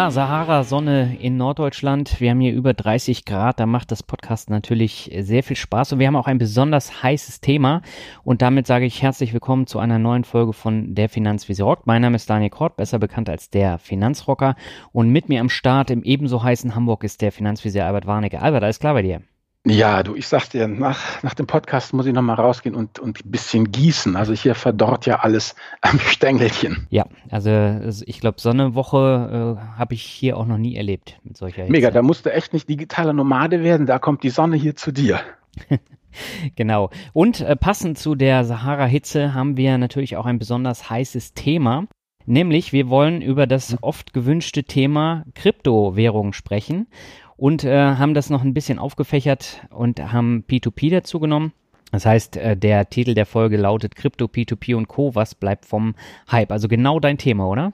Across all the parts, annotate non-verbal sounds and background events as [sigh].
Ja, Sahara-Sonne in Norddeutschland. Wir haben hier über 30 Grad. Da macht das Podcast natürlich sehr viel Spaß. Und wir haben auch ein besonders heißes Thema. Und damit sage ich herzlich willkommen zu einer neuen Folge von Der Finanzvisier rockt. Mein Name ist Daniel Kort, besser bekannt als der Finanzrocker. Und mit mir am Start im ebenso heißen Hamburg ist der Finanzvisier Albert Warnecke. Albert, alles klar bei dir? Ja, du, ich sag dir, nach, nach dem Podcast muss ich nochmal rausgehen und, und ein bisschen gießen. Also hier verdorrt ja alles [laughs] am Stängelchen. Ja, also ich glaube, so eine Woche äh, habe ich hier auch noch nie erlebt mit solcher Hitze. Mega, da musst du echt nicht digitaler Nomade werden, da kommt die Sonne hier zu dir. [laughs] genau. Und äh, passend zu der Sahara-Hitze haben wir natürlich auch ein besonders heißes Thema. Nämlich, wir wollen über das oft gewünschte Thema Kryptowährung sprechen und äh, haben das noch ein bisschen aufgefächert und haben P2P dazu genommen. Das heißt, äh, der Titel der Folge lautet Crypto, P2P und Co. Was bleibt vom Hype? Also genau dein Thema, oder?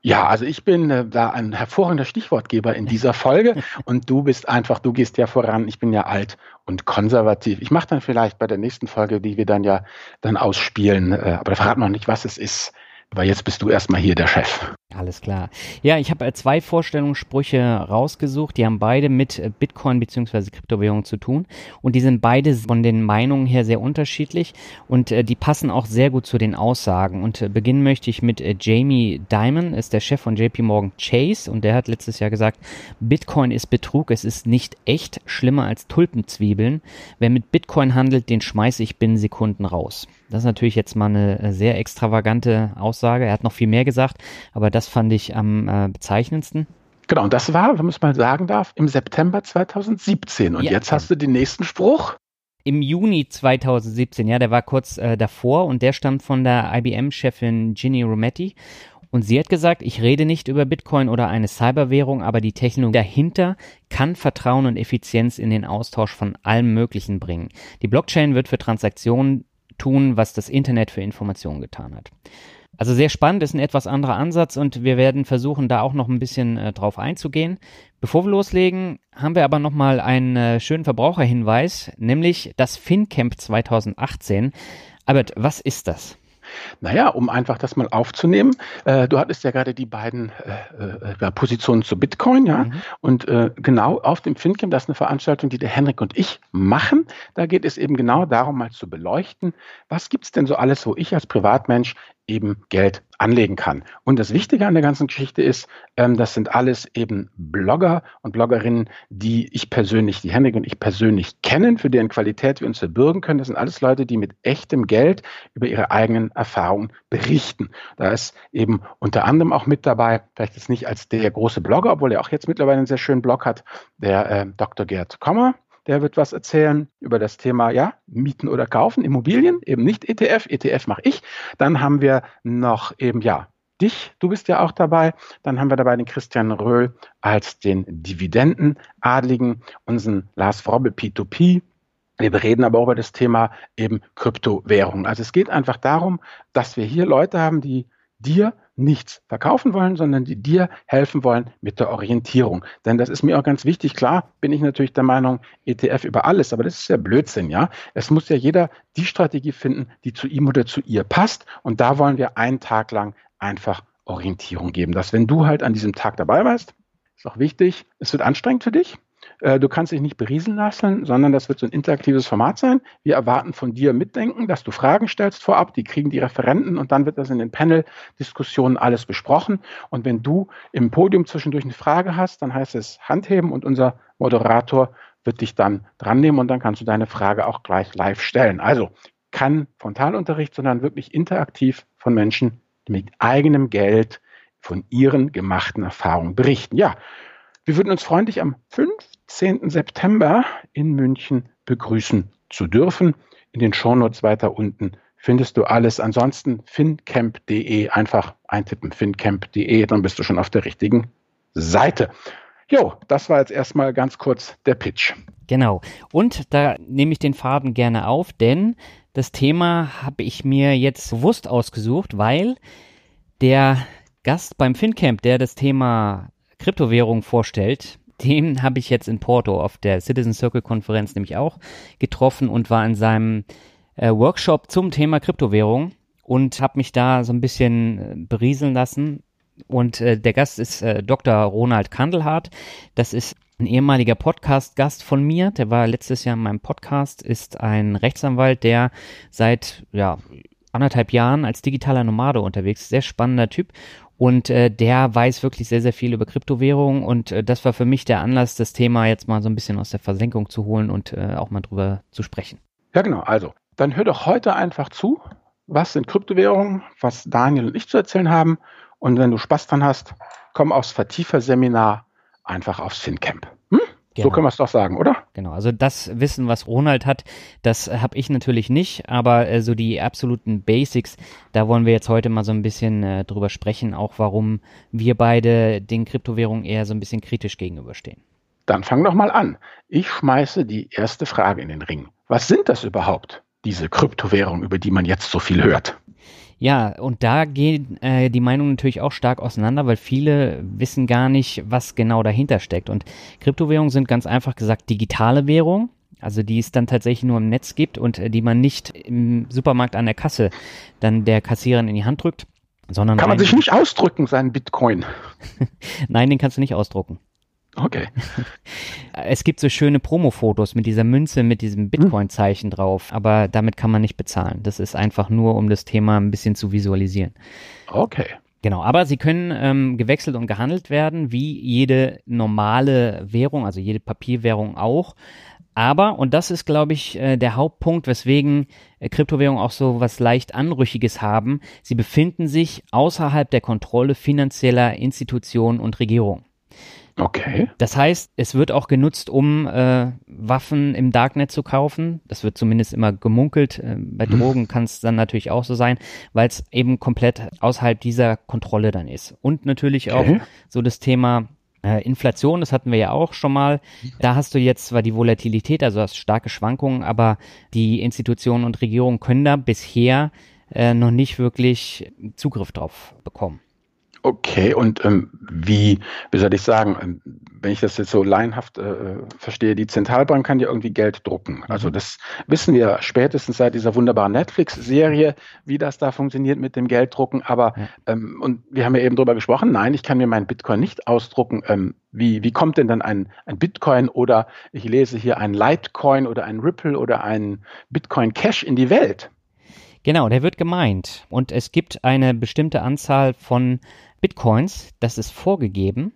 Ja, also ich bin äh, da ein hervorragender Stichwortgeber in dieser Folge [laughs] und du bist einfach, du gehst ja voran. Ich bin ja alt und konservativ. Ich mache dann vielleicht bei der nächsten Folge, die wir dann ja dann ausspielen, äh, aber da verraten wir noch nicht, was es ist. Aber jetzt bist du erstmal hier der Chef. Alles klar. Ja, ich habe äh, zwei Vorstellungssprüche rausgesucht. Die haben beide mit äh, Bitcoin bzw. Kryptowährungen zu tun. Und die sind beide von den Meinungen her sehr unterschiedlich. Und äh, die passen auch sehr gut zu den Aussagen. Und beginnen möchte ich mit Jamie Dimon, ist der Chef von JP Morgan Chase. Und der hat letztes Jahr gesagt, Bitcoin ist Betrug. Es ist nicht echt schlimmer als Tulpenzwiebeln. Wer mit Bitcoin handelt, den schmeiße ich binnen Sekunden raus. Das ist natürlich jetzt mal eine äh, sehr extravagante Aussage. Er hat noch viel mehr gesagt, aber das fand ich am äh, bezeichnendsten. Genau, und das war, wenn man es mal sagen darf, im September 2017. Und ja, jetzt hast du den nächsten Spruch. Im Juni 2017, ja, der war kurz äh, davor und der stammt von der IBM-Chefin Ginny Rometty. Und sie hat gesagt, ich rede nicht über Bitcoin oder eine Cyberwährung, aber die Technologie dahinter kann Vertrauen und Effizienz in den Austausch von allem Möglichen bringen. Die Blockchain wird für Transaktionen tun, was das Internet für Informationen getan hat. Also sehr spannend, ist ein etwas anderer Ansatz und wir werden versuchen, da auch noch ein bisschen äh, drauf einzugehen. Bevor wir loslegen, haben wir aber nochmal einen äh, schönen Verbraucherhinweis, nämlich das FinCamp 2018. Albert, was ist das? Naja, um einfach das mal aufzunehmen. Äh, du hattest ja gerade die beiden äh, äh, Positionen zu Bitcoin, ja. Mhm. Und äh, genau auf dem FinCamp, das ist eine Veranstaltung, die der Henrik und ich machen. Da geht es eben genau darum, mal zu beleuchten, was gibt es denn so alles, wo ich als Privatmensch eben Geld anlegen kann. Und das Wichtige an der ganzen Geschichte ist, ähm, das sind alles eben Blogger und Bloggerinnen, die ich persönlich, die Henrik und ich persönlich kennen, für deren Qualität wir uns verbürgen können. Das sind alles Leute, die mit echtem Geld über ihre eigenen Erfahrungen berichten. Da ist eben unter anderem auch mit dabei, vielleicht jetzt nicht als der große Blogger, obwohl er auch jetzt mittlerweile einen sehr schönen Blog hat, der äh, Dr. Gerd Kommer, der wird was erzählen über das Thema, ja, Mieten oder Kaufen, Immobilien, eben nicht ETF. ETF mache ich. Dann haben wir noch eben, ja, dich, du bist ja auch dabei. Dann haben wir dabei den Christian Röhl als den Dividendenadligen, unseren Lars Frobbe P2P. Wir reden aber auch über das Thema eben Kryptowährung. Also es geht einfach darum, dass wir hier Leute haben, die dir nichts verkaufen wollen, sondern die dir helfen wollen mit der Orientierung. Denn das ist mir auch ganz wichtig. Klar bin ich natürlich der Meinung, ETF über alles, aber das ist ja Blödsinn, ja. Es muss ja jeder die Strategie finden, die zu ihm oder zu ihr passt. Und da wollen wir einen Tag lang einfach Orientierung geben. Dass wenn du halt an diesem Tag dabei warst, ist auch wichtig, es wird anstrengend für dich. Äh, du kannst dich nicht berieseln lassen, sondern das wird so ein interaktives Format sein. Wir erwarten von dir Mitdenken, dass du Fragen stellst vorab, die kriegen die Referenten und dann wird das in den Panel-Diskussionen alles besprochen. Und wenn du im Podium zwischendurch eine Frage hast, dann heißt es Handheben und unser Moderator wird dich dann dran nehmen und dann kannst du deine Frage auch gleich live stellen. Also kein Frontalunterricht, sondern wirklich interaktiv von Menschen, mit eigenem Geld von ihren gemachten Erfahrungen berichten. Ja, wir würden uns freuen, dich am 15. September in München begrüßen zu dürfen. In den Shownotes weiter unten findest du alles. Ansonsten fincamp.de einfach eintippen fincamp.de, dann bist du schon auf der richtigen Seite. Jo, das war jetzt erstmal ganz kurz der Pitch. Genau. Und da nehme ich den Faden gerne auf, denn das Thema habe ich mir jetzt bewusst ausgesucht, weil der Gast beim FinCamp, der das Thema Kryptowährung vorstellt, den habe ich jetzt in Porto auf der Citizen Circle Konferenz nämlich auch getroffen und war in seinem äh, Workshop zum Thema Kryptowährung und habe mich da so ein bisschen äh, berieseln lassen, Und äh, der Gast ist äh, Dr. Ronald Kandelhardt. Das ist ein ehemaliger Podcast-Gast von mir. Der war letztes Jahr in meinem Podcast, ist ein Rechtsanwalt, der seit ja, anderthalb Jahren als digitaler Nomade unterwegs ist. Sehr spannender Typ. Und äh, der weiß wirklich sehr, sehr viel über Kryptowährungen. Und äh, das war für mich der Anlass, das Thema jetzt mal so ein bisschen aus der Versenkung zu holen und äh, auch mal drüber zu sprechen. Ja, genau. Also, dann hör doch heute einfach zu. Was sind Kryptowährungen? Was Daniel und ich zu erzählen haben. Und wenn du Spaß dran hast, komm aufs Vertiefer-Seminar einfach aufs FinCamp. Genau. So können wir es doch sagen, oder? Genau, also das Wissen, was Ronald hat, das habe ich natürlich nicht, aber äh, so die absoluten Basics, da wollen wir jetzt heute mal so ein bisschen äh, drüber sprechen, auch warum wir beide den Kryptowährungen eher so ein bisschen kritisch gegenüberstehen. Dann fang doch mal an. Ich schmeiße die erste Frage in den Ring. Was sind das überhaupt, diese Kryptowährungen, über die man jetzt so viel hört? Ja, und da gehen äh, die Meinungen natürlich auch stark auseinander, weil viele wissen gar nicht, was genau dahinter steckt. Und Kryptowährungen sind ganz einfach gesagt digitale Währungen, also die es dann tatsächlich nur im Netz gibt und äh, die man nicht im Supermarkt an der Kasse dann der Kassiererin in die Hand drückt, sondern. Kann man sich nicht ausdrücken, seinen Bitcoin? [laughs] Nein, den kannst du nicht ausdrucken. Okay. [laughs] Es gibt so schöne Promo-Fotos mit dieser Münze, mit diesem hm. Bitcoin-Zeichen drauf, aber damit kann man nicht bezahlen. Das ist einfach nur, um das Thema ein bisschen zu visualisieren. Okay. Genau, aber sie können ähm, gewechselt und gehandelt werden, wie jede normale Währung, also jede Papierwährung auch. Aber, und das ist, glaube ich, äh, der Hauptpunkt, weswegen äh, Kryptowährungen auch so was leicht Anrüchiges haben, sie befinden sich außerhalb der Kontrolle finanzieller Institutionen und Regierungen. Okay. Das heißt, es wird auch genutzt, um äh, Waffen im Darknet zu kaufen. Das wird zumindest immer gemunkelt. Äh, bei hm. Drogen kann es dann natürlich auch so sein, weil es eben komplett außerhalb dieser Kontrolle dann ist. Und natürlich okay. auch so das Thema äh, Inflation, das hatten wir ja auch schon mal. Da hast du jetzt zwar die Volatilität, also hast starke Schwankungen, aber die Institutionen und Regierungen können da bisher äh, noch nicht wirklich Zugriff drauf bekommen. Okay, und ähm, wie, wie soll ich sagen, ähm, wenn ich das jetzt so laienhaft äh, verstehe, die Zentralbank kann ja irgendwie Geld drucken. Also mhm. das wissen wir spätestens seit dieser wunderbaren Netflix-Serie, wie das da funktioniert mit dem Gelddrucken. Aber ähm, und wir haben ja eben drüber gesprochen, nein, ich kann mir meinen Bitcoin nicht ausdrucken. Ähm, wie, wie kommt denn dann ein, ein Bitcoin oder ich lese hier ein Litecoin oder ein Ripple oder ein Bitcoin Cash in die Welt? Genau, der wird gemeint. Und es gibt eine bestimmte Anzahl von Bitcoins, das ist vorgegeben.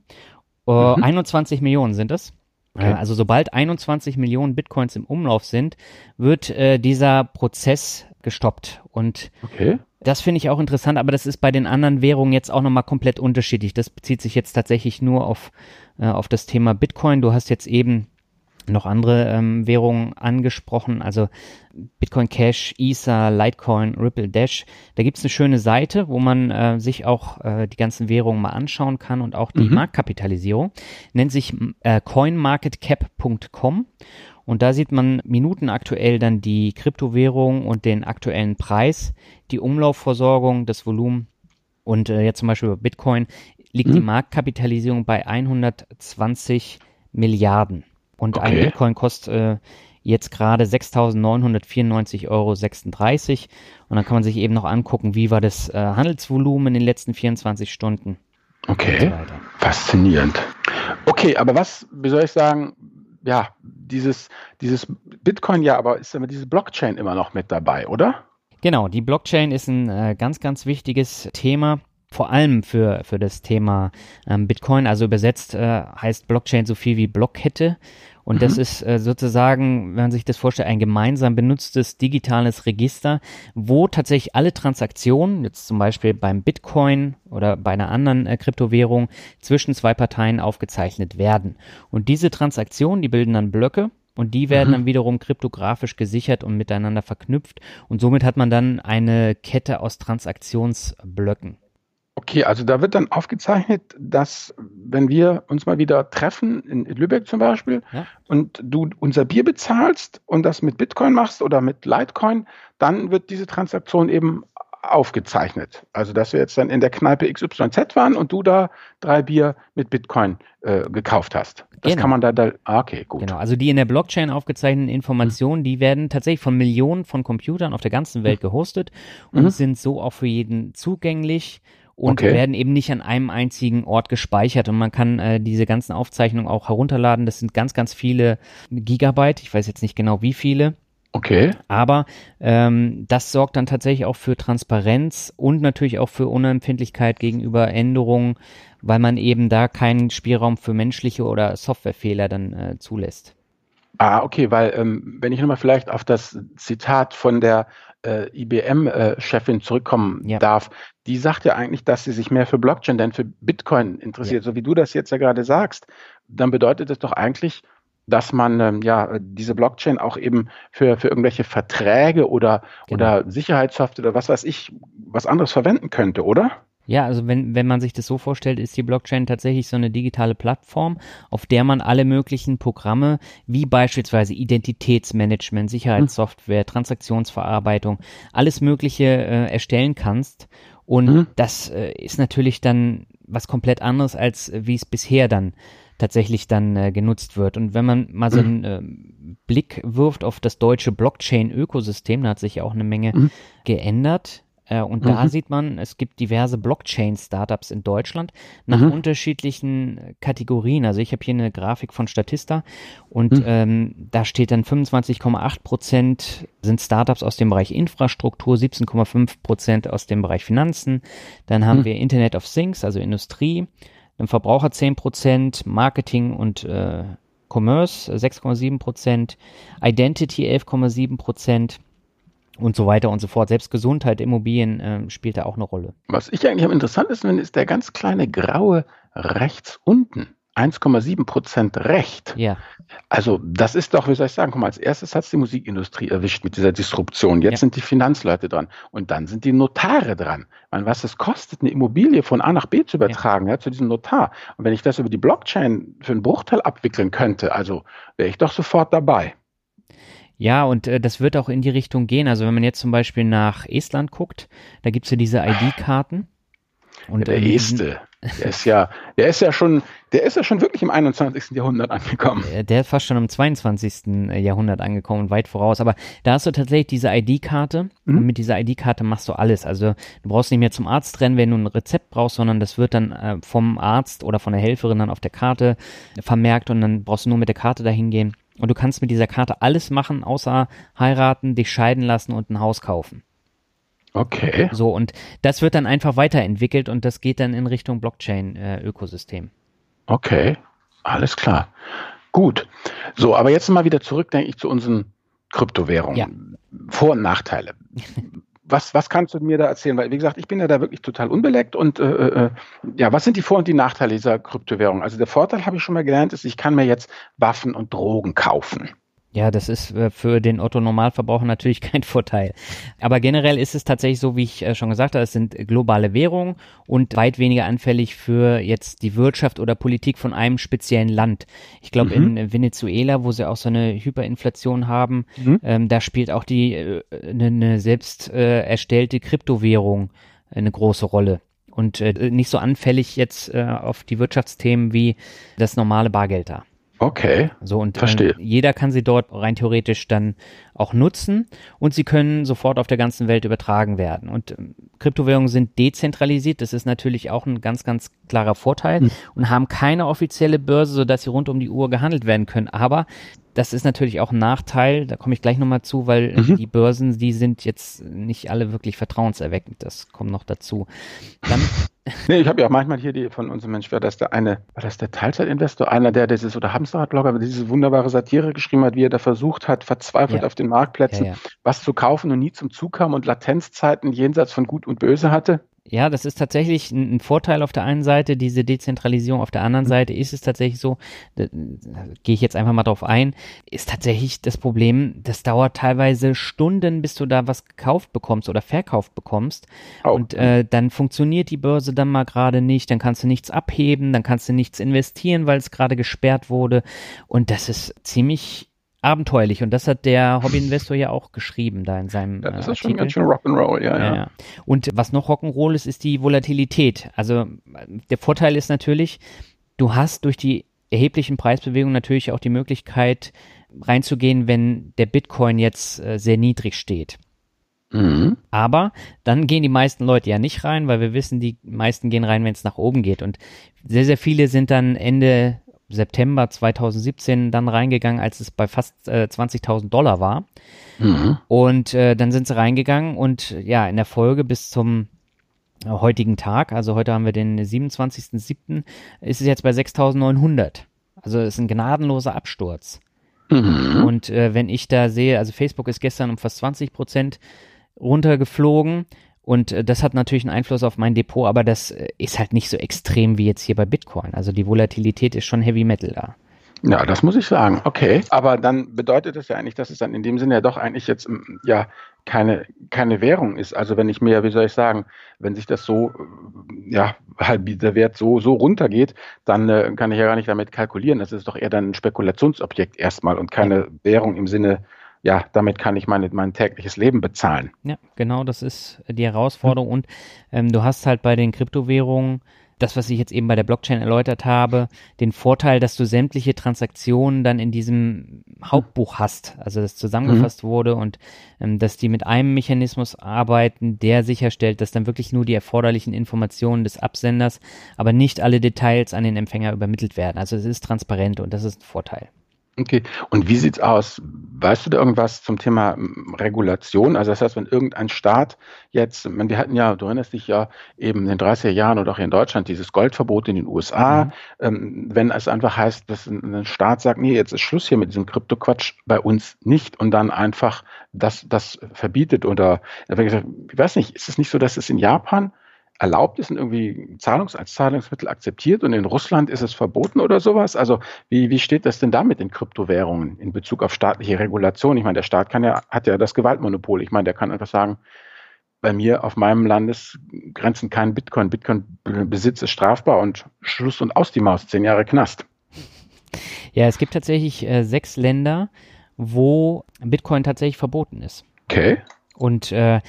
Uh, mhm. 21 Millionen sind es. Okay. Äh, also sobald 21 Millionen Bitcoins im Umlauf sind, wird äh, dieser Prozess gestoppt. Und okay. das finde ich auch interessant, aber das ist bei den anderen Währungen jetzt auch nochmal komplett unterschiedlich. Das bezieht sich jetzt tatsächlich nur auf, äh, auf das Thema Bitcoin. Du hast jetzt eben noch andere ähm, Währungen angesprochen, also Bitcoin Cash, Ether, Litecoin, Ripple Dash. Da gibt's eine schöne Seite, wo man äh, sich auch äh, die ganzen Währungen mal anschauen kann und auch die mhm. Marktkapitalisierung. Nennt sich äh, coinmarketcap.com und da sieht man minutenaktuell dann die Kryptowährung und den aktuellen Preis, die Umlaufversorgung, das Volumen und äh, jetzt zum Beispiel bei Bitcoin liegt mhm. die Marktkapitalisierung bei 120 Milliarden. Und okay. ein Bitcoin kostet äh, jetzt gerade 6.994,36 Euro. Und dann kann man sich eben noch angucken, wie war das äh, Handelsvolumen in den letzten 24 Stunden. Okay, so faszinierend. Okay, aber was, wie soll ich sagen, ja, dieses, dieses Bitcoin, ja, aber ist aber diese Blockchain immer noch mit dabei, oder? Genau, die Blockchain ist ein äh, ganz, ganz wichtiges Thema vor allem für, für das Thema ähm, Bitcoin. Also übersetzt äh, heißt Blockchain so viel wie Blockkette. Und mhm. das ist äh, sozusagen, wenn man sich das vorstellt, ein gemeinsam benutztes digitales Register, wo tatsächlich alle Transaktionen, jetzt zum Beispiel beim Bitcoin oder bei einer anderen äh, Kryptowährung, zwischen zwei Parteien aufgezeichnet werden. Und diese Transaktionen, die bilden dann Blöcke und die werden mhm. dann wiederum kryptografisch gesichert und miteinander verknüpft. Und somit hat man dann eine Kette aus Transaktionsblöcken. Okay, also da wird dann aufgezeichnet, dass wenn wir uns mal wieder treffen, in Lübeck zum Beispiel, ja. und du unser Bier bezahlst und das mit Bitcoin machst oder mit Litecoin, dann wird diese Transaktion eben aufgezeichnet. Also dass wir jetzt dann in der Kneipe XYZ waren und du da drei Bier mit Bitcoin äh, gekauft hast. Das genau. kann man da, da ah, okay, gut. Genau, also die in der Blockchain aufgezeichneten Informationen, mhm. die werden tatsächlich von Millionen von Computern auf der ganzen Welt mhm. gehostet und mhm. sind so auch für jeden zugänglich und okay. werden eben nicht an einem einzigen Ort gespeichert. Und man kann äh, diese ganzen Aufzeichnungen auch herunterladen. Das sind ganz, ganz viele Gigabyte. Ich weiß jetzt nicht genau wie viele. Okay. Aber ähm, das sorgt dann tatsächlich auch für Transparenz und natürlich auch für Unempfindlichkeit gegenüber Änderungen, weil man eben da keinen Spielraum für menschliche oder Softwarefehler dann äh, zulässt. Ah, okay, weil ähm, wenn ich nochmal vielleicht auf das Zitat von der äh, IBM-Chefin zurückkommen ja. darf, die sagt ja eigentlich, dass sie sich mehr für Blockchain denn für Bitcoin interessiert. Ja. So wie du das jetzt ja gerade sagst, dann bedeutet das doch eigentlich, dass man ähm, ja diese Blockchain auch eben für, für irgendwelche Verträge oder, genau. oder Sicherheitssoftware oder was weiß ich, was anderes verwenden könnte, oder? Ja, also wenn, wenn man sich das so vorstellt, ist die Blockchain tatsächlich so eine digitale Plattform, auf der man alle möglichen Programme, wie beispielsweise Identitätsmanagement, Sicherheitssoftware, mhm. Transaktionsverarbeitung, alles Mögliche äh, erstellen kannst. Und mhm. das äh, ist natürlich dann was komplett anderes, als äh, wie es bisher dann tatsächlich dann äh, genutzt wird. Und wenn man mal so einen mhm. äh, Blick wirft auf das deutsche Blockchain-Ökosystem, da hat sich ja auch eine Menge mhm. geändert. Äh, und mhm. da sieht man, es gibt diverse Blockchain-Startups in Deutschland nach mhm. unterschiedlichen Kategorien. Also ich habe hier eine Grafik von Statista und mhm. ähm, da steht dann 25,8 Prozent sind Startups aus dem Bereich Infrastruktur, 17,5 Prozent aus dem Bereich Finanzen. Dann haben mhm. wir Internet of Things, also Industrie, dann Verbraucher 10 Prozent, Marketing und äh, Commerce 6,7 Prozent, Identity 11,7 Prozent und so weiter und so fort. Selbst Gesundheit, Immobilien äh, spielt da auch eine Rolle. Was ich eigentlich am interessantesten finde, ist der ganz kleine graue rechts unten. 1,7 Prozent Recht. Ja. Also das ist doch, wie soll ich sagen, guck mal, als erstes hat es die Musikindustrie erwischt mit dieser Disruption. Jetzt ja. sind die Finanzleute dran und dann sind die Notare dran. Meine, was es kostet, eine Immobilie von A nach B zu übertragen, ja. ja. zu diesem Notar. Und wenn ich das über die Blockchain für einen Bruchteil abwickeln könnte, also wäre ich doch sofort dabei. Ja, und äh, das wird auch in die Richtung gehen. Also wenn man jetzt zum Beispiel nach Estland guckt, da gibt's ja diese ID-Karten. Und, der ähm, Este, der ist ja, der ist ja schon, der ist ja schon wirklich im 21. Jahrhundert angekommen. Der ist fast schon im 22. Jahrhundert angekommen und weit voraus. Aber da hast du tatsächlich diese ID-Karte mhm. und mit dieser ID-Karte machst du alles. Also du brauchst nicht mehr zum Arzt rennen, wenn du ein Rezept brauchst, sondern das wird dann äh, vom Arzt oder von der Helferin dann auf der Karte vermerkt und dann brauchst du nur mit der Karte dahin gehen. Und du kannst mit dieser Karte alles machen, außer heiraten, dich scheiden lassen und ein Haus kaufen. Okay. So, und das wird dann einfach weiterentwickelt und das geht dann in Richtung Blockchain-Ökosystem. Okay, alles klar. Gut. So, aber jetzt mal wieder zurück, denke ich, zu unseren Kryptowährungen. Ja. Vor- und Nachteile. Was, was kannst du mir da erzählen? Weil, wie gesagt, ich bin ja da wirklich total unbeleckt und äh, äh, ja, was sind die Vor- und die Nachteile dieser Kryptowährung? Also der Vorteil, habe ich schon mal gelernt, ist, ich kann mir jetzt Waffen und Drogen kaufen. Ja, das ist äh, für den Otto-Normalverbraucher natürlich [laughs] kein Vorteil. Aber generell ist es tatsächlich so, wie ich äh, schon gesagt habe, es sind globale Währungen und weit weniger anfällig für jetzt die Wirtschaft oder Politik von einem speziellen Land. Ich glaube, mhm. in Venezuela, wo sie auch so eine Hyperinflation haben, mhm. ähm, da spielt auch die äh, eine, eine selbst äh, erstellte Kryptowährung eine große Rolle und äh, nicht so anfällig jetzt äh, auf die Wirtschaftsthemen wie das normale Bargeld da. Okay. So und Verstehe. Äh, jeder kann sie dort rein theoretisch dann auch nutzen und sie können sofort auf der ganzen Welt übertragen werden. Und äh, Kryptowährungen sind dezentralisiert, das ist natürlich auch ein ganz, ganz klarer Vorteil mhm. und haben keine offizielle Börse, sodass sie rund um die Uhr gehandelt werden können. Aber das ist natürlich auch ein Nachteil, da komme ich gleich nochmal zu, weil mhm. die Börsen, die sind jetzt nicht alle wirklich vertrauenserweckend, das kommt noch dazu. Dann [laughs] nee, ich habe ja auch manchmal hier die von unserem Mensch, war das der eine, war das der Teilzeitinvestor, einer, der dieses, oder Hamsterrad-Blogger, diese wunderbare Satire geschrieben hat, wie er da versucht hat, verzweifelt ja. auf den Marktplätzen, ja, ja. was zu kaufen und nie zum Zug kam und Latenzzeiten jenseits von Gut und Böse hatte. Ja, das ist tatsächlich ein, Vorteil auf der einen Seite, diese Dezentralisierung. Auf der anderen mhm. Seite ist es tatsächlich so, da, da gehe ich jetzt einfach mal drauf ein, ist tatsächlich das Problem, das dauert teilweise Stunden, bis du da was gekauft bekommst oder verkauft bekommst. Oh. Und äh, dann funktioniert die Börse dann mal gerade nicht, dann kannst du nichts abheben, dann kannst du nichts investieren, weil es gerade gesperrt wurde. Und das ist ziemlich abenteuerlich und das hat der Hobbyinvestor ja auch geschrieben da in seinem ja, das ist Artikel. schon ganz schön Rock'n'Roll, ja, ja, ja. Und was noch Rock'n'Roll ist, ist die Volatilität. Also der Vorteil ist natürlich, du hast durch die erheblichen Preisbewegungen natürlich auch die Möglichkeit reinzugehen, wenn der Bitcoin jetzt äh, sehr niedrig steht. Mhm. Aber dann gehen die meisten Leute ja nicht rein, weil wir wissen, die meisten gehen rein, wenn es nach oben geht. Und sehr, sehr viele sind dann Ende September 2017 dann reingegangen, als es bei fast äh, 20.000 Dollar war. Mhm. Und äh, dann sind sie reingegangen und ja, in der Folge bis zum äh, heutigen Tag, also heute haben wir den 27.07., ist es jetzt bei 6.900. Also es ist ein gnadenloser Absturz. Mhm. Und äh, wenn ich da sehe, also Facebook ist gestern um fast 20 Prozent runtergeflogen und äh, das hat natürlich einen Einfluss auf mein Depot, aber das äh, ist halt nicht so extrem wie jetzt hier bei Bitcoin. Also die Volatilität ist schon Heavy Metal da. Ja, das muss ich sagen. Okay. Aber dann bedeutet das ja eigentlich, dass es dann in dem Sinne ja doch eigentlich jetzt mm, ja keine, keine Währung ist. Also wenn ich mir, wie soll ich sagen, wenn sich das so, ja, halt der Wert so, so runtergeht, dann äh, kann ich ja gar nicht damit kalkulieren. Das ist doch eher dann ein Spekulationsobjekt erstmal und keine Währung im Sinne, ja, damit kann ich meine, mein tägliches Leben bezahlen. Ja, genau, das ist die Herausforderung. Und ähm, du hast halt bei den Kryptowährungen das, was ich jetzt eben bei der Blockchain erläutert habe, den Vorteil, dass du sämtliche Transaktionen dann in diesem Hauptbuch hast, also das zusammengefasst mhm. wurde und ähm, dass die mit einem Mechanismus arbeiten, der sicherstellt, dass dann wirklich nur die erforderlichen Informationen des Absenders, aber nicht alle Details an den Empfänger übermittelt werden. Also es ist transparent und das ist ein Vorteil. Okay. Und wie sieht's aus? Weißt du da irgendwas zum Thema hm, Regulation? Also das heißt, wenn irgendein Staat jetzt, wir hatten ja, du erinnerst dich ja eben in den 30er Jahren oder auch hier in Deutschland dieses Goldverbot in den USA, mhm. ähm, wenn es einfach heißt, dass ein Staat sagt, nee, jetzt ist Schluss hier mit diesem Kryptoquatsch, bei uns nicht und dann einfach das, das verbietet oder, ich weiß nicht, ist es nicht so, dass es in Japan erlaubt ist und irgendwie Zahlungs als Zahlungsmittel akzeptiert und in Russland ist es verboten oder sowas? Also wie, wie steht das denn da mit den Kryptowährungen in Bezug auf staatliche Regulation? Ich meine, der Staat kann ja, hat ja das Gewaltmonopol. Ich meine, der kann einfach sagen, bei mir auf meinem Landesgrenzen kein Bitcoin. Bitcoin-Besitz ist strafbar und Schluss und aus die Maus, zehn Jahre Knast. Ja, es gibt tatsächlich äh, sechs Länder, wo Bitcoin tatsächlich verboten ist. Okay. Und äh,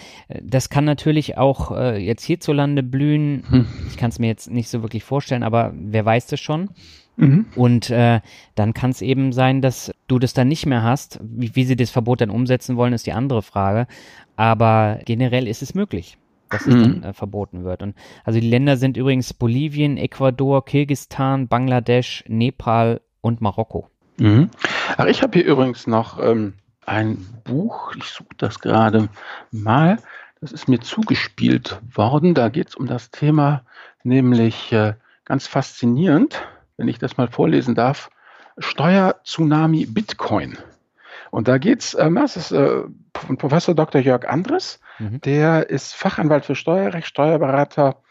das kann natürlich auch äh, jetzt hierzulande blühen. Hm. Ich kann es mir jetzt nicht so wirklich vorstellen, aber wer weiß das schon. Mhm. Und äh, dann kann es eben sein, dass du das dann nicht mehr hast. Wie, wie sie das Verbot dann umsetzen wollen, ist die andere Frage. Aber generell ist es möglich, dass es mhm. dann äh, verboten wird. Und also die Länder sind übrigens Bolivien, Ecuador, Kirgistan, Bangladesch, Nepal und Marokko. Mhm. Ach, ich habe hier übrigens noch ähm, ein Buch, ich suche das gerade mal, das ist mir zugespielt worden. Da geht es um das Thema, nämlich äh, ganz faszinierend, wenn ich das mal vorlesen darf, Steuer-Tsunami Bitcoin. Und da geht es, äh, das ist äh, von Professor Dr. Jörg Andres, mhm. der ist Fachanwalt für Steuerrecht, Steuerberater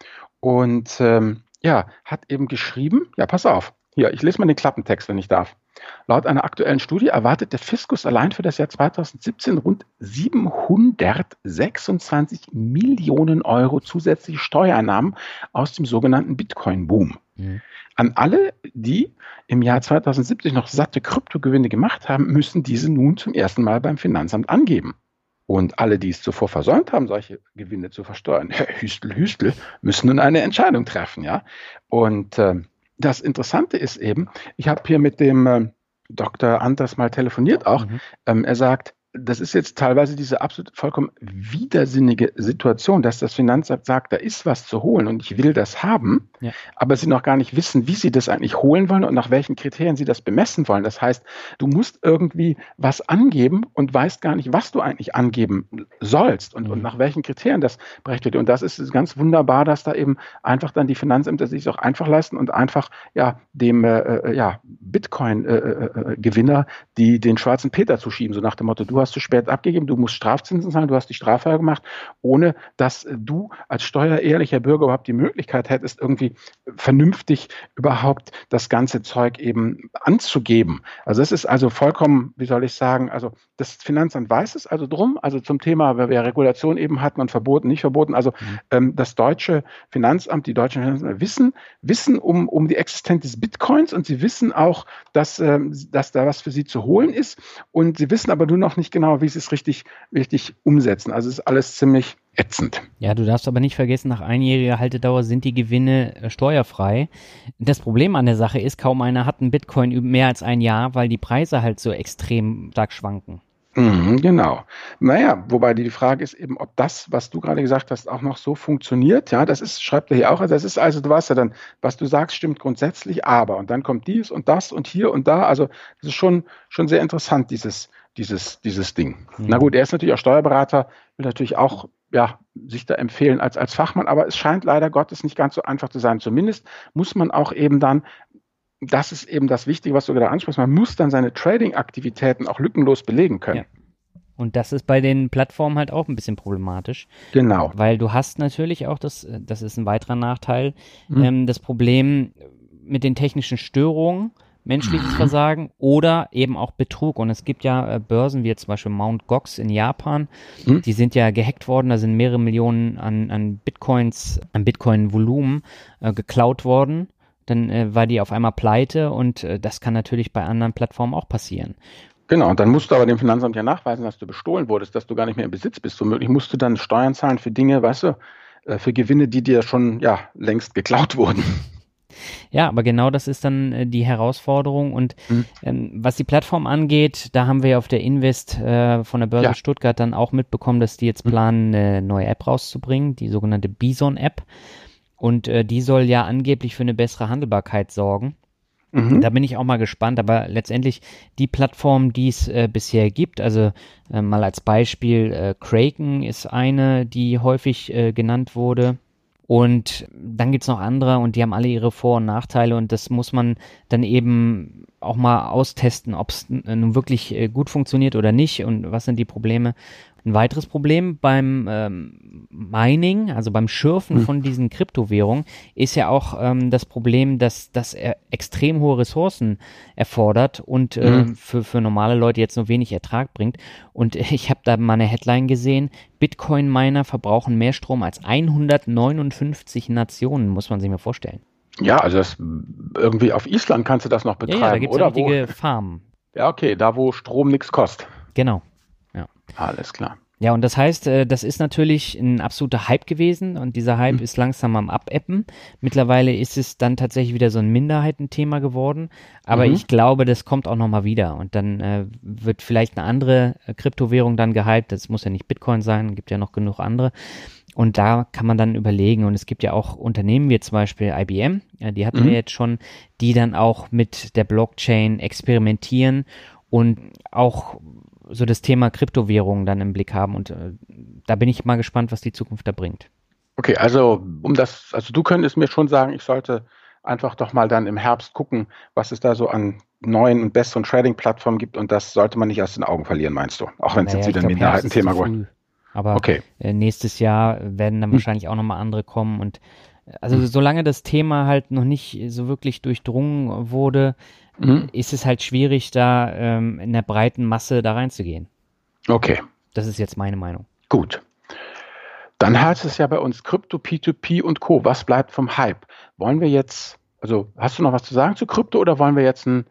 und ähm, ja, hat eben geschrieben, ja, pass auf, hier, ich lese mal den Klappentext, wenn ich darf. Laut einer aktuellen Studie erwartet der Fiskus allein für das Jahr 2017 rund 726 Millionen Euro zusätzliche Steuereinnahmen aus dem sogenannten Bitcoin-Boom. Mhm. An alle, die im Jahr 2070 noch satte Kryptogewinne gemacht haben, müssen diese nun zum ersten Mal beim Finanzamt angeben. Und alle, die es zuvor versäumt haben, solche Gewinne zu versteuern, [laughs] Hüstel, Hüstel, müssen nun eine Entscheidung treffen, ja. Und äh, das Interessante ist eben, ich habe hier mit dem äh, Dr. Anders mal telefoniert auch. Mhm. Ähm, er sagt, das ist jetzt teilweise diese absolut vollkommen widersinnige Situation, dass das Finanzamt sagt, da ist was zu holen und ich will das haben, ja. aber sie noch gar nicht wissen, wie sie das eigentlich holen wollen und nach welchen Kriterien sie das bemessen wollen. Das heißt, du musst irgendwie was angeben und weißt gar nicht, was du eigentlich angeben sollst und, mhm. und nach welchen Kriterien das berechtigt wird. Und das ist ganz wunderbar, dass da eben einfach dann die Finanzämter sich auch einfach leisten und einfach ja dem äh, äh ja, Bitcoin-Gewinner äh, äh, die den schwarzen Peter zuschieben, so nach dem Motto, du hast hast zu spät abgegeben, du musst Strafzinsen zahlen, du hast die Strafe gemacht, ohne dass du als steuerehrlicher Bürger überhaupt die Möglichkeit hättest, irgendwie vernünftig überhaupt das ganze Zeug eben anzugeben. Also es ist also vollkommen, wie soll ich sagen, also das Finanzamt weiß es also drum, also zum Thema, wer Regulation eben hat, man verboten, nicht verboten. Also mhm. ähm, das deutsche Finanzamt, die deutschen Finanzämter wissen, wissen um, um die Existenz des Bitcoins und sie wissen auch, dass, ähm, dass da was für sie zu holen ist und sie wissen aber nur noch nicht genau, wie sie es richtig, richtig umsetzen. Also es ist alles ziemlich ätzend. Ja, du darfst aber nicht vergessen, nach einjähriger Haltedauer sind die Gewinne äh, steuerfrei. Das Problem an der Sache ist, kaum einer hat einen Bitcoin mehr als ein Jahr, weil die Preise halt so extrem stark schwanken. Mhm, genau. Naja, wobei die Frage ist eben, ob das, was du gerade gesagt hast, auch noch so funktioniert. Ja, das ist, schreibt er hier auch. Also das ist also, du weißt ja dann, was du sagst, stimmt grundsätzlich, aber und dann kommt dies und das und hier und da. Also das ist schon, schon sehr interessant, dieses, dieses, dieses Ding. Mhm. Na gut, er ist natürlich auch Steuerberater, will natürlich auch ja, sich da empfehlen als, als Fachmann, aber es scheint leider Gottes nicht ganz so einfach zu sein. Zumindest muss man auch eben dann das ist eben das Wichtige, was du gerade ansprichst. Man muss dann seine Trading-Aktivitäten auch lückenlos belegen können. Ja. Und das ist bei den Plattformen halt auch ein bisschen problematisch. Genau. Weil du hast natürlich auch das, das ist ein weiterer Nachteil, mhm. ähm, das Problem mit den technischen Störungen, menschliches mhm. Versagen oder eben auch Betrug. Und es gibt ja äh, Börsen wie jetzt zum Beispiel Mount Gox in Japan, mhm. die sind ja gehackt worden, da sind mehrere Millionen an, an Bitcoins, an Bitcoin-Volumen äh, geklaut worden dann äh, war die auf einmal pleite und äh, das kann natürlich bei anderen Plattformen auch passieren. Genau, und dann musst du aber dem Finanzamt ja nachweisen, dass du bestohlen wurdest, dass du gar nicht mehr im Besitz bist. Womöglich musst du dann Steuern zahlen für Dinge, weißt du, äh, für Gewinne, die dir schon ja längst geklaut wurden. Ja, aber genau das ist dann äh, die Herausforderung. Und mhm. ähm, was die Plattform angeht, da haben wir auf der Invest äh, von der Börse ja. Stuttgart dann auch mitbekommen, dass die jetzt mhm. planen, eine neue App rauszubringen, die sogenannte Bison-App. Und äh, die soll ja angeblich für eine bessere Handelbarkeit sorgen. Mhm. Da bin ich auch mal gespannt, aber letztendlich die Plattform, die es äh, bisher gibt, also äh, mal als Beispiel, äh, Kraken ist eine, die häufig äh, genannt wurde. Und dann gibt's noch andere und die haben alle ihre Vor- und Nachteile und das muss man dann eben auch mal austesten, ob es nun wirklich äh, gut funktioniert oder nicht und was sind die Probleme. Ein weiteres Problem beim ähm, Mining, also beim Schürfen hm. von diesen Kryptowährungen, ist ja auch ähm, das Problem, dass das extrem hohe Ressourcen erfordert und äh, hm. für, für normale Leute jetzt nur wenig Ertrag bringt. Und [laughs] ich habe da mal eine Headline gesehen, Bitcoin-Miner verbrauchen mehr Strom als 159 Nationen, muss man sich mal vorstellen. Ja, also das, irgendwie auf Island kannst du das noch betreiben, ja, ja, da gibt's oder? richtige Farmen. Ja, okay, da wo Strom nichts kostet. Genau. Alles klar. Ja, und das heißt, äh, das ist natürlich ein absoluter Hype gewesen und dieser Hype mhm. ist langsam am Abeppen. Mittlerweile ist es dann tatsächlich wieder so ein Minderheitenthema geworden, aber mhm. ich glaube, das kommt auch nochmal wieder und dann äh, wird vielleicht eine andere äh, Kryptowährung dann gehypt. Das muss ja nicht Bitcoin sein, gibt ja noch genug andere. Und da kann man dann überlegen, und es gibt ja auch Unternehmen wie zum Beispiel IBM, die hatten mhm. wir jetzt schon, die dann auch mit der Blockchain experimentieren und auch so das Thema Kryptowährungen dann im Blick haben und äh, da bin ich mal gespannt, was die Zukunft da bringt. Okay, also um das, also du könntest mir schon sagen, ich sollte einfach doch mal dann im Herbst gucken, was es da so an neuen und besseren Trading-Plattformen gibt und das sollte man nicht aus den Augen verlieren, meinst du? Auch wenn es naja, jetzt wieder ein Minderheitenthema geworden Aber okay. Äh, nächstes Jahr werden dann hm. wahrscheinlich auch nochmal andere kommen und äh, also hm. solange das Thema halt noch nicht so wirklich durchdrungen wurde, mhm. ist es halt schwierig, da ähm, in der breiten Masse da reinzugehen. Okay. Das ist jetzt meine Meinung. Gut. Dann heißt es ja bei uns Krypto, P2P und Co. Was bleibt vom Hype? Wollen wir jetzt, also hast du noch was zu sagen zu Krypto oder wollen wir jetzt einen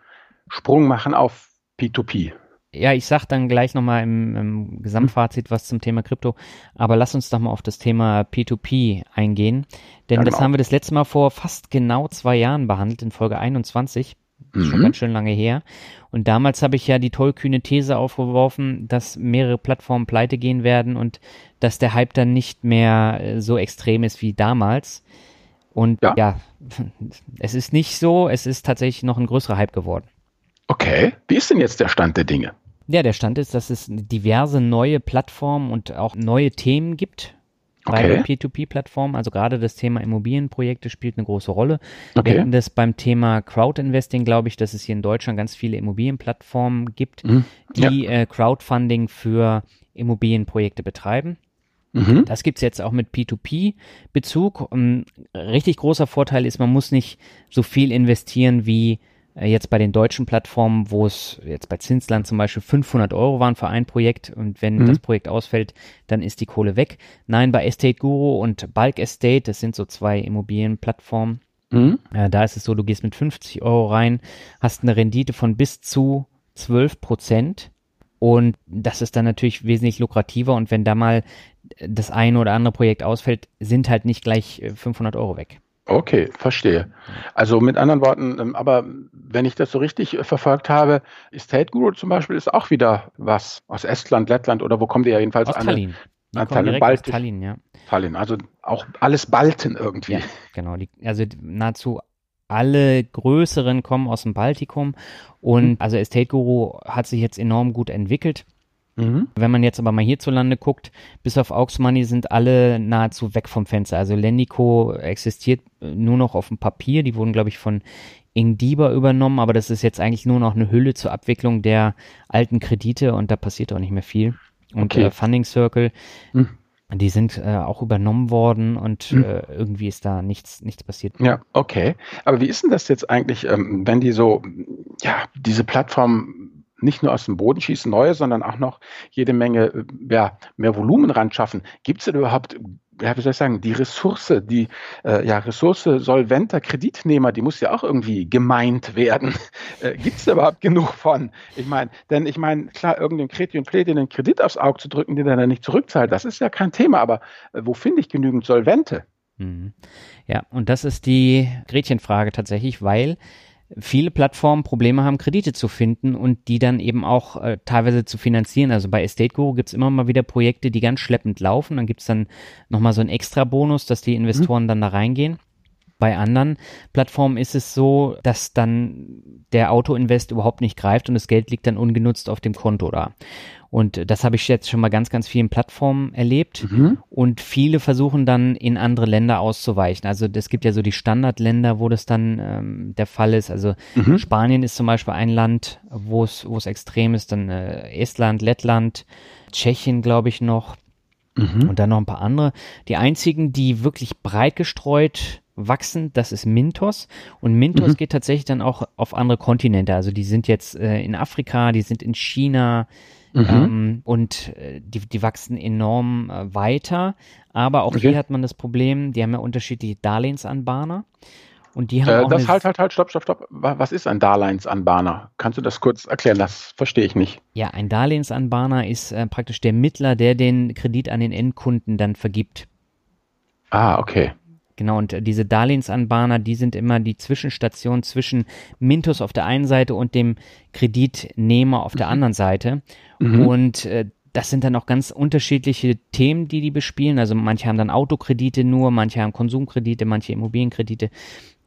Sprung machen auf P2P? Ja, ich sag dann gleich nochmal im, im Gesamtfazit was zum Thema Krypto, aber lass uns doch mal auf das Thema P2P eingehen, denn ja, genau. das haben wir das letzte Mal vor fast genau zwei Jahren behandelt, in Folge 21. Mhm. Schon ganz schön lange her. Und damals habe ich ja die tollkühne These aufgeworfen, dass mehrere Plattformen pleite gehen werden und dass der Hype dann nicht mehr äh, so extrem ist wie damals. Und ja. ja, [laughs] es ist nicht so, es ist tatsächlich noch ein größerer Hype geworden. Okay, wie ist denn jetzt der Stand der Dinge? Ja, der Stand ist, dass es diverse neue Plattformen und auch neue Themen gibt, bei okay. P2P-Plattformen. Also gerade das Thema Immobilienprojekte spielt eine große Rolle. Okay. Wir hatten das beim Thema Crowdinvesting, glaube ich, dass es hier in Deutschland ganz viele Immobilienplattformen gibt, mhm. die ja. äh, Crowdfunding für Immobilienprojekte betreiben. Mhm. Das gibt's jetzt auch mit P2P-Bezug. Um, richtig großer Vorteil ist, man muss nicht so viel investieren wie jetzt bei den deutschen Plattformen, wo es jetzt bei Zinsland zum Beispiel 500 Euro waren für ein Projekt und wenn mhm. das Projekt ausfällt, dann ist die Kohle weg. Nein, bei Estate Guru und Bulk Estate, das sind so zwei Immobilienplattformen, mhm. äh, da ist es so, du gehst mit 50 Euro rein, hast eine Rendite von bis zu 12 Prozent und das ist dann natürlich wesentlich lukrativer und wenn da mal das eine oder andere Projekt ausfällt, sind halt nicht gleich 500 äh, Euro weg. Okay, verstehe. Also mit anderen Worten, ähm, aber wenn ich das so richtig äh, verfolgt habe, Estate Guru zum Beispiel ist auch wieder was aus Estland, Lettland oder wo kommen die ja jedenfalls? Aus Tallinn. Die an Tallinn, Baltisch. Tallinn, ja. Tallinn, also auch alles Balten irgendwie. Ja, genau, die, also nahezu alle größeren kommen aus dem Baltikum und mhm. also Estate Guru hat sich jetzt enorm gut entwickelt. Mhm. Wenn man jetzt aber mal hierzulande guckt, bis auf Aux Money sind alle nahezu weg vom Fenster. Also Lendico existiert äh, nur noch auf dem Papier. Die wurden, glaube ich, von Ingdiba übernommen, aber das ist jetzt eigentlich nur noch eine Hülle zur Abwicklung der alten Kredite und da passiert auch nicht mehr viel. Und okay. äh, Funding Circle, mhm. die sind äh, auch übernommen worden und mhm. äh, irgendwie ist da nichts, nichts passiert. Ja, okay. Aber wie ist denn das jetzt eigentlich, ähm, wenn die so, ja, diese Plattform nicht nur aus dem Boden schießen, neue, sondern auch noch jede Menge äh, ja, mehr Volumen ran schaffen. Gibt es denn überhaupt, ja, wie soll ich sagen, die Ressource, die äh, ja, Ressource solventer Kreditnehmer, die muss ja auch irgendwie gemeint werden. [laughs] Äh, Gibt es überhaupt genug von? Ich meine, denn ich meine, klar, irgendein Kreti und Pleti einen Kredit aufs Auge zu drücken, den er dann nicht zurückzahlt, das ist ja kein Thema, aber äh, wo finde ich genügend Solvente? Mhm. Ja, und das ist die Gretchenfrage tatsächlich, weil viele Plattformen Probleme haben, Kredite zu finden und die dann eben auch äh, teilweise zu finanzieren. Also bei Estate Guru gibt's immer mal wieder Projekte, die ganz schleppend laufen. Dann gibt's dann nochmal so einen extra Bonus, dass die Investoren mhm. dann da reingehen. Bei anderen Plattformen ist es so, dass dann der Autoinvest überhaupt nicht greift und das Geld liegt dann ungenutzt auf dem Konto da. Und das habe ich jetzt schon mal ganz, ganz vielen Plattformen erlebt. Mhm. Und viele versuchen dann in andere Länder auszuweichen. Also es gibt ja so die Standardländer, wo das dann ähm, der Fall ist. Also mhm. Spanien ist zum Beispiel ein Land, wo es wo es extrem ist. Dann äh, Estland, Lettland, Tschechien, glaube ich noch. Mhm. Und dann noch ein paar andere. Die einzigen, die wirklich breit gestreut wachsen, das ist Mintos. Und Mintos mhm. geht tatsächlich dann auch auf andere Kontinente. Also die sind jetzt äh, in Afrika, die sind in China mhm. ähm, und äh, die, die wachsen enorm äh, weiter. Aber auch okay. hier hat man das Problem, die haben ja unterschiedliche Darlehensanbahner. Und die haben äh, auch das halt, halt, halt, stopp, stopp, stopp. Was ist ein Darlehensanbahner? Kannst du das kurz erklären? Das verstehe ich nicht. Ja, ein Darlehensanbahner ist äh, praktisch der Mittler, der den Kredit an den Endkunden dann vergibt. Ah, okay. Genau, und diese Darlehensanbahner, die sind immer die Zwischenstation zwischen Mintos auf der einen Seite und dem Kreditnehmer auf der mhm. anderen Seite. Mhm. Und äh, das sind dann auch ganz unterschiedliche Themen, die die bespielen. Also manche haben dann Autokredite nur, manche haben Konsumkredite, manche Immobilienkredite.